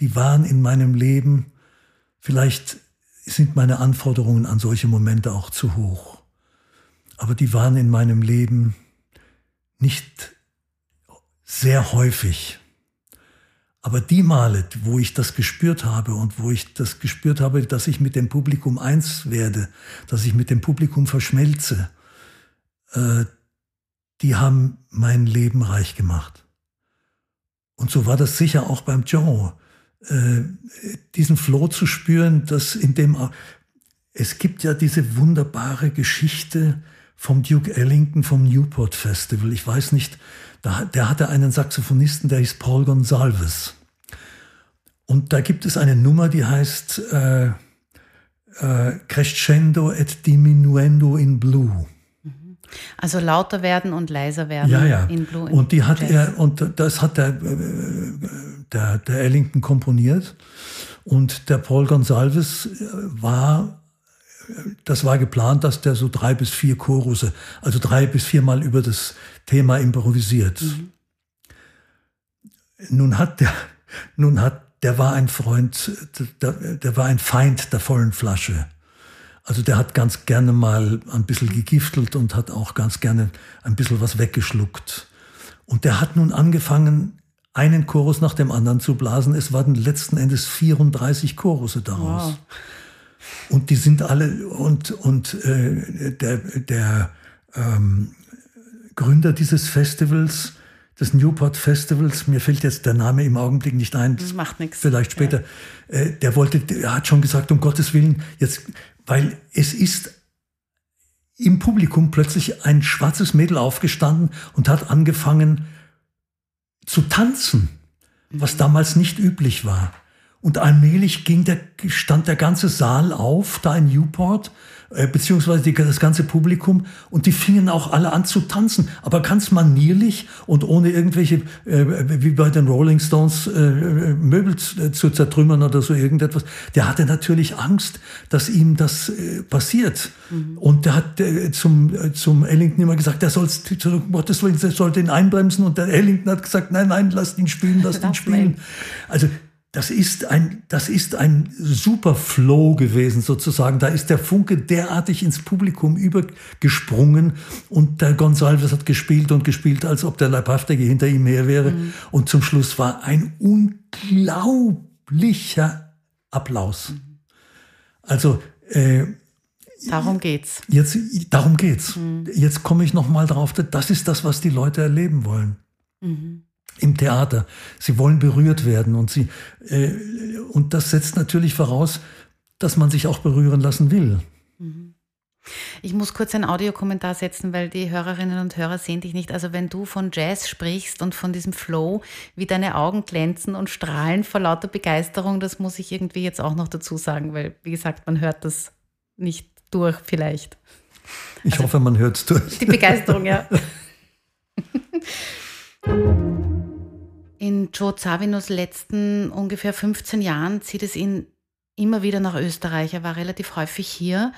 Speaker 2: die waren in meinem Leben, vielleicht sind meine Anforderungen an solche Momente auch zu hoch, aber die waren in meinem Leben nicht sehr häufig. Aber die Male, wo ich das gespürt habe und wo ich das gespürt habe, dass ich mit dem Publikum eins werde, dass ich mit dem Publikum verschmelze, äh, die haben mein Leben reich gemacht. Und so war das sicher auch beim Joe. Äh, diesen Floh zu spüren, dass in dem, es gibt ja diese wunderbare Geschichte vom Duke Ellington vom Newport Festival. Ich weiß nicht, der hatte einen Saxophonisten, der hieß Paul Gonsalves. Und da gibt es eine Nummer, die heißt äh, äh, Crescendo et diminuendo in Blue.
Speaker 1: Also lauter werden und leiser werden
Speaker 2: ja, ja. in Blue. Und die hat Jazz. er, und das hat der, äh, der, der Ellington komponiert. Und der Paul Gonsalves äh, war, das war geplant, dass der so drei bis vier Chorusse, also drei bis viermal über das Thema improvisiert. Mhm. Nun hat der, nun hat, der war ein Freund, der, der war ein Feind der vollen Flasche. Also der hat ganz gerne mal ein bisschen gegiftelt und hat auch ganz gerne ein bisschen was weggeschluckt. Und der hat nun angefangen, einen Chorus nach dem anderen zu blasen. Es waren letzten Endes 34 Chorusse daraus. Wow. Und die sind alle, und, und äh, der, der ähm, Gründer dieses Festivals, des Newport Festivals, mir fällt jetzt der Name im Augenblick nicht ein.
Speaker 1: Das macht nichts.
Speaker 2: Vielleicht später. Ja. Äh, der wollte, der hat schon gesagt, um Gottes Willen, jetzt weil es ist im Publikum plötzlich ein schwarzes Mädel aufgestanden und hat angefangen zu tanzen, was damals nicht üblich war. Und allmählich ging der, stand der ganze Saal auf, da in Newport, äh, beziehungsweise die, das ganze Publikum, und die fingen auch alle an zu tanzen, aber ganz manierlich und ohne irgendwelche, äh, wie bei den Rolling Stones, äh, äh Möbel zu, äh, zu, zertrümmern oder so irgendetwas. Der hatte natürlich Angst, dass ihm das äh, passiert. Mhm. Und der hat zum, zum Ellington immer gesagt, der soll, Gottes Willen, der soll den einbremsen, und der Ellington hat gesagt, nein, nein, lass ihn spielen, lass ihn spielen. Also das ist ein, das ist ein super Flow gewesen sozusagen. Da ist der Funke derartig ins Publikum übergesprungen und der Gonsalves hat gespielt und gespielt, als ob der Leibhaftige hinter ihm her wäre. Mhm. Und zum Schluss war ein unglaublicher Applaus. Mhm. Also, äh,
Speaker 1: Darum geht's.
Speaker 2: Jetzt, darum geht's. Mhm. Jetzt komme ich noch mal drauf. Das ist das, was die Leute erleben wollen. Mhm im Theater. Sie wollen berührt werden und sie äh, und das setzt natürlich voraus, dass man sich auch berühren lassen will. Mhm.
Speaker 1: Ich muss kurz einen Audiokommentar setzen, weil die Hörerinnen und Hörer sehen dich nicht. Also wenn du von Jazz sprichst und von diesem Flow, wie deine Augen glänzen und strahlen vor lauter Begeisterung, das muss ich irgendwie jetzt auch noch dazu sagen, weil wie gesagt, man hört das nicht durch vielleicht.
Speaker 2: Ich also, hoffe, man hört es durch.
Speaker 1: Die Begeisterung, ja. In Joe Zavinos letzten ungefähr 15 Jahren zieht es ihn immer wieder nach Österreich. Er war relativ häufig hier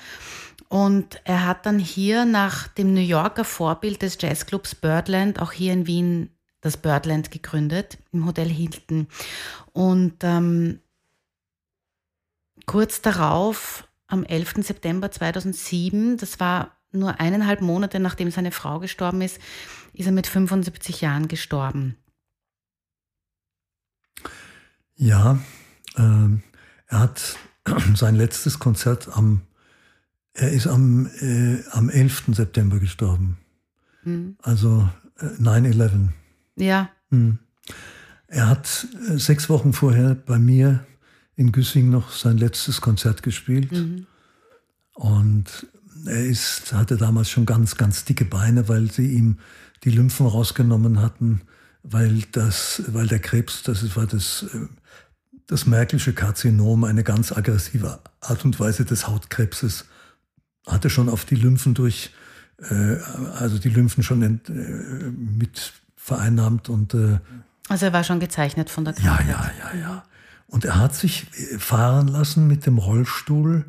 Speaker 1: und er hat dann hier nach dem New Yorker Vorbild des Jazzclubs Birdland auch hier in Wien das Birdland gegründet im Hotel Hilton. Und ähm, kurz darauf, am 11. September 2007, das war nur eineinhalb Monate nachdem seine Frau gestorben ist, ist er mit 75 Jahren gestorben.
Speaker 2: Ja, äh, er hat sein letztes Konzert am, er ist am, äh, am 11. September gestorben. Mhm. Also äh, 9-11.
Speaker 1: Ja. Mhm.
Speaker 2: Er hat äh, sechs Wochen vorher bei mir in Güssing noch sein letztes Konzert gespielt. Mhm. Und er ist, hatte damals schon ganz, ganz dicke Beine, weil sie ihm die Lymphen rausgenommen hatten, weil das, weil der Krebs, das war das äh, das Merkelsche Karzinom, eine ganz aggressive Art und Weise des Hautkrebses, hatte schon auf die Lymphen durch, äh, also die Lymphen schon ent, äh, mit vereinnahmt und äh,
Speaker 1: also er war schon gezeichnet von der Krankheit.
Speaker 2: Ja, ja, ja, ja. Und er hat sich fahren lassen mit dem Rollstuhl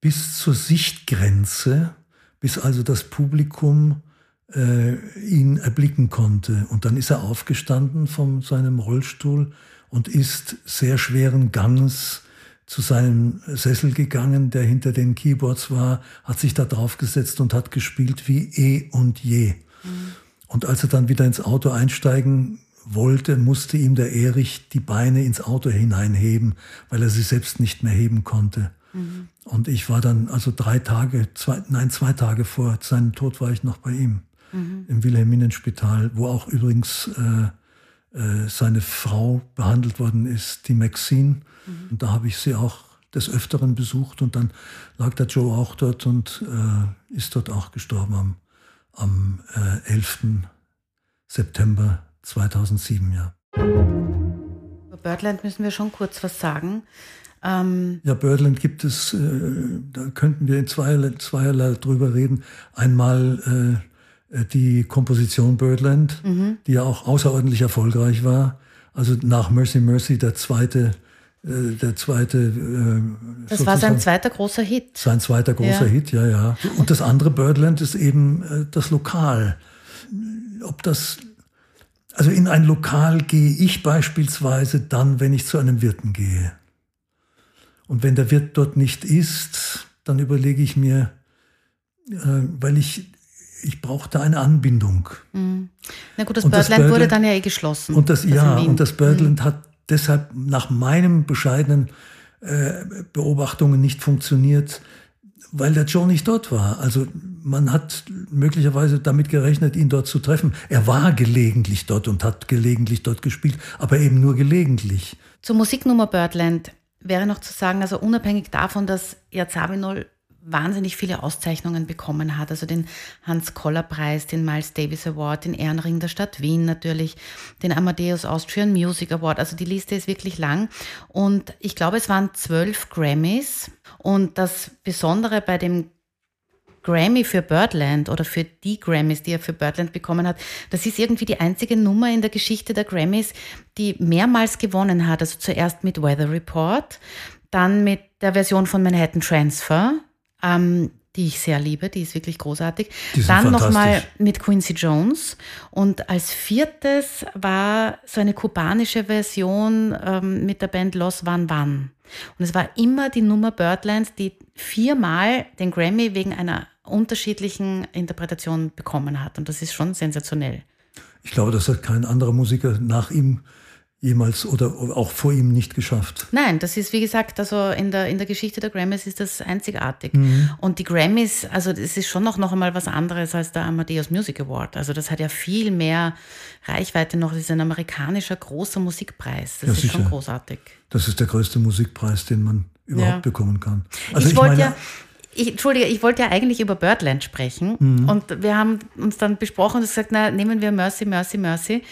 Speaker 2: bis zur Sichtgrenze, bis also das Publikum äh, ihn erblicken konnte. Und dann ist er aufgestanden von seinem Rollstuhl und ist sehr schweren Gangs zu seinem Sessel gegangen, der hinter den Keyboards war, hat sich da draufgesetzt und hat gespielt wie eh und je. Mhm. Und als er dann wieder ins Auto einsteigen wollte, musste ihm der Erich die Beine ins Auto hineinheben, weil er sie selbst nicht mehr heben konnte. Mhm. Und ich war dann, also drei Tage, zwei, nein, zwei Tage vor seinem Tod war ich noch bei ihm mhm. im Wilhelminenspital, wo auch übrigens äh, äh, seine Frau behandelt worden ist, die Maxine. Mhm. Und da habe ich sie auch des Öfteren besucht und dann lag der Joe auch dort und äh, ist dort auch gestorben am, am äh, 11. September 2007, ja.
Speaker 1: Über Birdland müssen wir schon kurz was sagen.
Speaker 2: Ähm ja, Birdland gibt es, äh, da könnten wir in zweierlei, zweierlei drüber reden. Einmal äh, die Komposition Birdland, mhm. die ja auch außerordentlich erfolgreich war. Also nach Mercy Mercy der zweite äh, der zweite.
Speaker 1: Äh, das war sein zweiter großer Hit.
Speaker 2: Sein zweiter großer ja. Hit, ja, ja. Und das andere Birdland ist eben äh, das Lokal. Ob das, also in ein Lokal gehe ich beispielsweise dann, wenn ich zu einem Wirten gehe. Und wenn der Wirt dort nicht ist, dann überlege ich mir, äh, weil ich ich brauchte eine Anbindung.
Speaker 1: Mhm. Na gut, das Birdland, das wurde dann ja eh geschlossen.
Speaker 2: Und das, ja, und das Birdland mhm. hat deshalb nach meinem bescheidenen äh, Beobachtungen nicht funktioniert, weil der Joe nicht dort war. Also man hat möglicherweise damit gerechnet, ihn dort zu treffen. Er war gelegentlich dort und hat gelegentlich dort gespielt, aber eben nur gelegentlich.
Speaker 1: Zur Musiknummer Birdland wäre noch zu sagen, also unabhängig davon, dass Yazabinol wahnsinnig viele Auszeichnungen bekommen hat. Also den Hans-Koller-Preis, den Miles Davis Award, den Ehrenring der Stadt Wien natürlich, den Amadeus Austrian Music Award. Also die Liste ist wirklich lang. Und ich glaube, es waren zwölf Grammys. Und das Besondere bei dem Grammy für Birdland oder für die Grammys, die er für Birdland bekommen hat, das ist irgendwie die einzige Nummer in der Geschichte der Grammys, die mehrmals gewonnen hat. Also zuerst mit Weather Report, dann mit der Version von Manhattan Transfer, ähm, die ich sehr liebe, die ist wirklich großartig. Dann nochmal mit Quincy Jones. Und als viertes war so eine kubanische Version ähm, mit der Band Los Van Van. Und es war immer die Nummer Birdland, die viermal den Grammy wegen einer unterschiedlichen Interpretation bekommen hat. Und das ist schon sensationell.
Speaker 2: Ich glaube, das hat kein anderer Musiker nach ihm jemals oder auch vor ihm nicht geschafft.
Speaker 1: Nein, das ist wie gesagt, also in der, in der Geschichte der Grammys ist das einzigartig. Mhm. Und die Grammys, also das ist schon noch, noch einmal was anderes als der Amadeus Music Award. Also das hat ja viel mehr Reichweite noch. Das ist ein amerikanischer großer Musikpreis. Das ja, ist sicher. schon großartig.
Speaker 2: Das ist der größte Musikpreis, den man überhaupt ja. bekommen kann.
Speaker 1: Also ich, ich wollte ja, ich, Entschuldige, ich wollte ja eigentlich über Birdland sprechen mhm. und wir haben uns dann besprochen und gesagt, na, nehmen wir Mercy, Mercy, Mercy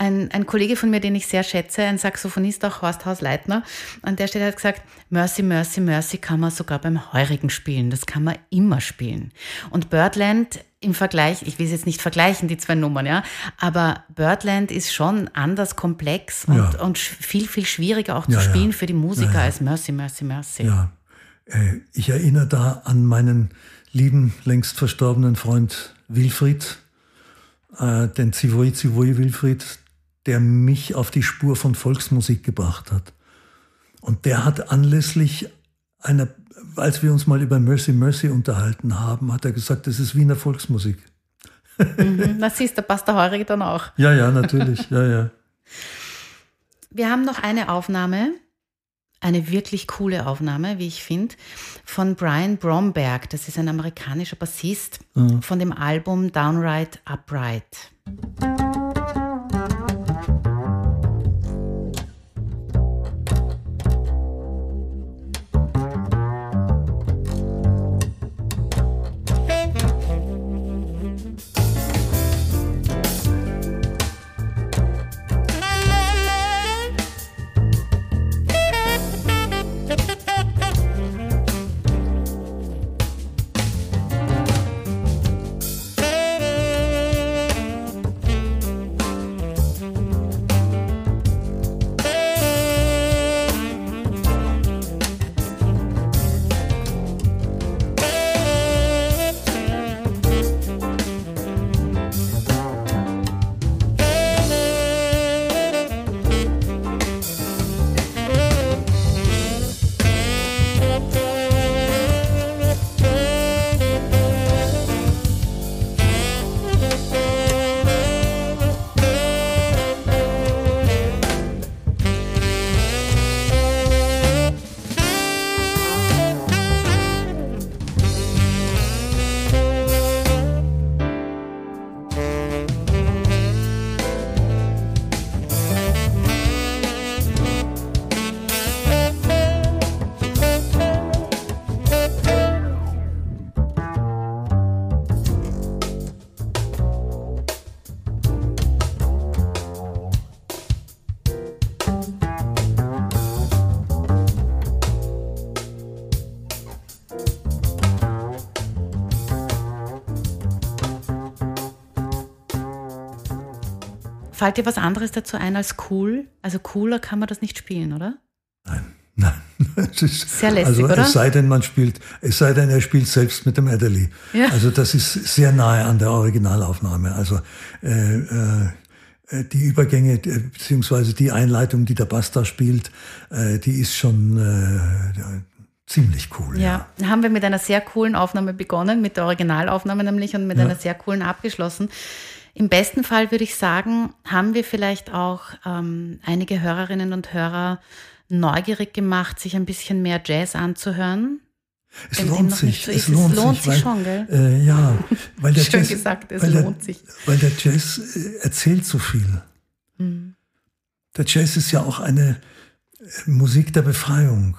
Speaker 1: ein, ein Kollege von mir, den ich sehr schätze, ein Saxophonist, auch Horst Hausleitner, an der Stelle hat gesagt, Mercy, Mercy, Mercy kann man sogar beim Heurigen spielen. Das kann man immer spielen. Und Birdland im Vergleich, ich will es jetzt nicht vergleichen, die zwei Nummern, ja, aber Birdland ist schon anders komplex und, ja. und viel, viel schwieriger auch zu ja, spielen ja. für die Musiker als Mercy, Mercy, Mercy.
Speaker 2: Ja, äh, ich erinnere da an meinen lieben, längst verstorbenen Freund Wilfried, äh, den Zivoi Zivoi Wilfried, der mich auf die Spur von Volksmusik gebracht hat. Und der hat anlässlich einer, als wir uns mal über Mercy Mercy unterhalten haben, hat er gesagt, das ist Wiener Volksmusik.
Speaker 1: Mhm, das siehst du, passt der Heurige dann auch.
Speaker 2: Ja, ja, natürlich, ja, ja.
Speaker 1: Wir haben noch eine Aufnahme, eine wirklich coole Aufnahme, wie ich finde, von Brian Bromberg. Das ist ein amerikanischer Bassist mhm. von dem Album Downright Upright. Fällt dir was anderes dazu ein als cool? Also cooler kann man das nicht spielen, oder?
Speaker 2: Nein. Nein, es ist,
Speaker 1: sehr lässig,
Speaker 2: also
Speaker 1: oder?
Speaker 2: es sei denn, man spielt, es sei denn, er spielt selbst mit dem Adderley. Ja. Also das ist sehr nahe an der Originalaufnahme. Also äh, äh, die Übergänge äh, beziehungsweise die Einleitung, die der Bass da spielt, äh, die ist schon äh, ziemlich cool.
Speaker 1: Ja. ja, haben wir mit einer sehr coolen Aufnahme begonnen, mit der Originalaufnahme nämlich und mit ja. einer sehr coolen abgeschlossen. Im besten Fall würde ich sagen, haben wir vielleicht auch ähm, einige Hörerinnen und Hörer neugierig gemacht, sich ein bisschen mehr Jazz anzuhören.
Speaker 2: Es lohnt sich.
Speaker 1: So es, lohnt, es lohnt sich, sich weil, schon, gell?
Speaker 2: Äh, ja, weil der
Speaker 1: Schön
Speaker 2: Jazz,
Speaker 1: gesagt, es
Speaker 2: weil
Speaker 1: lohnt
Speaker 2: der,
Speaker 1: sich.
Speaker 2: Weil der Jazz äh, erzählt so viel. Mhm. Der Jazz ist ja auch eine äh, Musik der Befreiung.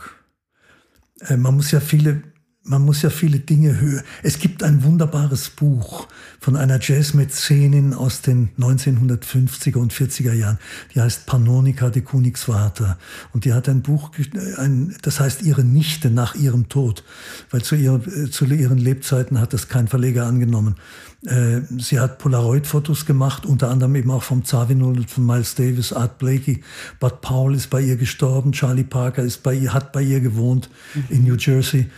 Speaker 2: Äh, man muss ja viele man muss ja viele Dinge hören. Es gibt ein wunderbares Buch von einer Jazzmäzenin aus den 1950er und 40er Jahren. Die heißt Panonica de Königsvater. Und die hat ein Buch, ein, das heißt ihre Nichte nach ihrem Tod. Weil zu, ihr, zu ihren Lebzeiten hat das kein Verleger angenommen. Äh, sie hat Polaroid-Fotos gemacht, unter anderem eben auch vom Zawinul, von Miles Davis, Art Blakey. Bud Powell ist bei ihr gestorben, Charlie Parker ist bei ihr, hat bei ihr gewohnt in New Jersey.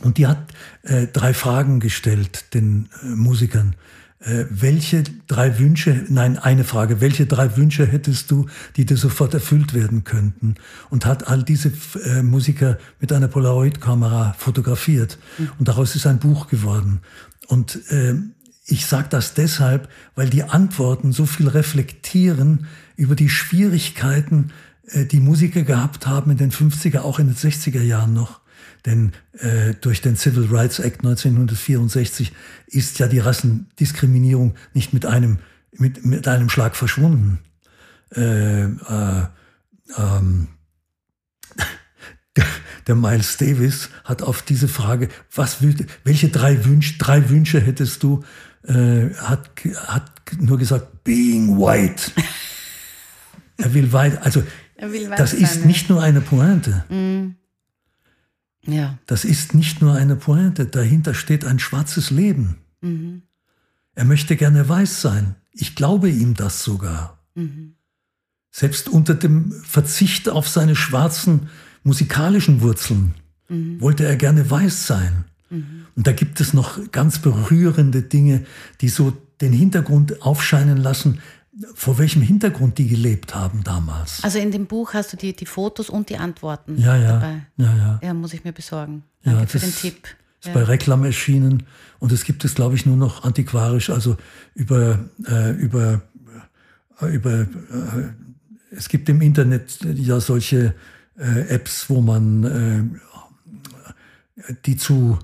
Speaker 2: Und die hat äh, drei Fragen gestellt den äh, Musikern. Äh, welche drei Wünsche, nein, eine Frage, welche drei Wünsche hättest du, die dir sofort erfüllt werden könnten? Und hat all diese äh, Musiker mit einer Polaroid-Kamera fotografiert. Mhm. Und daraus ist ein Buch geworden. Und äh, ich sage das deshalb, weil die Antworten so viel reflektieren über die Schwierigkeiten, äh, die Musiker gehabt haben in den 50er, auch in den 60er Jahren noch denn äh, durch den Civil Rights Act 1964 ist ja die Rassendiskriminierung nicht mit einem, mit, mit einem Schlag verschwunden. Äh, äh, ähm, der Miles Davis hat auf diese Frage, was will, welche drei Wünsche, drei Wünsche hättest du, äh, hat, hat nur gesagt, being white. er will weit, also will das ist sein, nicht nur eine Pointe. Mm.
Speaker 1: Ja.
Speaker 2: Das ist nicht nur eine Pointe, dahinter steht ein schwarzes Leben. Mhm. Er möchte gerne weiß sein. Ich glaube ihm das sogar. Mhm. Selbst unter dem Verzicht auf seine schwarzen musikalischen Wurzeln mhm. wollte er gerne weiß sein. Mhm. Und da gibt es noch ganz berührende Dinge, die so den Hintergrund aufscheinen lassen, vor welchem Hintergrund die gelebt haben damals.
Speaker 1: Also in dem Buch hast du die, die Fotos und die Antworten
Speaker 2: ja, ja,
Speaker 1: dabei.
Speaker 2: Ja, ja.
Speaker 1: Ja, muss ich mir besorgen. Danke ja, für den Tipp.
Speaker 2: Ist ja. bei Reklam erschienen und es gibt es, glaube ich, nur noch antiquarisch, also über, äh, über, äh, über äh, es gibt im Internet ja solche äh, Apps, wo man äh, die zu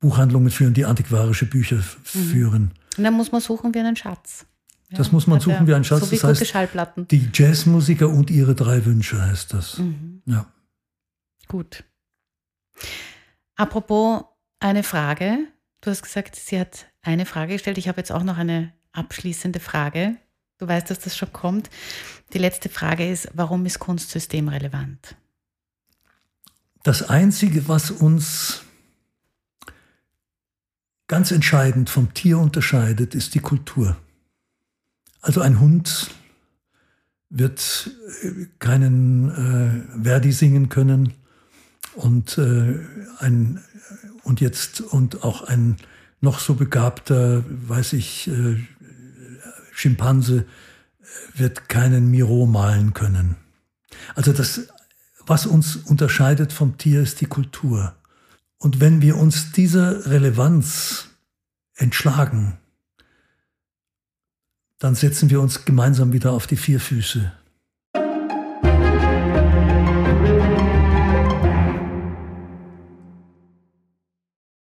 Speaker 2: Buchhandlungen führen, die antiquarische Bücher mhm. führen.
Speaker 1: Und dann muss man suchen wie einen Schatz.
Speaker 2: Das muss man suchen wie ein Schatz.
Speaker 1: So wie
Speaker 2: das heißt,
Speaker 1: Schallplatten.
Speaker 2: Die Jazzmusiker und ihre drei Wünsche heißt das. Mhm. Ja.
Speaker 1: Gut. Apropos eine Frage. Du hast gesagt, sie hat eine Frage gestellt. Ich habe jetzt auch noch eine abschließende Frage. Du weißt, dass das schon kommt. Die letzte Frage ist, warum ist Kunst systemrelevant?
Speaker 2: Das Einzige, was uns ganz entscheidend vom Tier unterscheidet, ist die Kultur. Also ein Hund wird äh, keinen äh, Verdi singen können und äh, ein und jetzt und auch ein noch so begabter, weiß ich, äh, Schimpanse wird keinen Miro malen können. Also das, was uns unterscheidet vom Tier, ist die Kultur. Und wenn wir uns dieser Relevanz entschlagen, dann setzen wir uns gemeinsam wieder auf die vier Füße.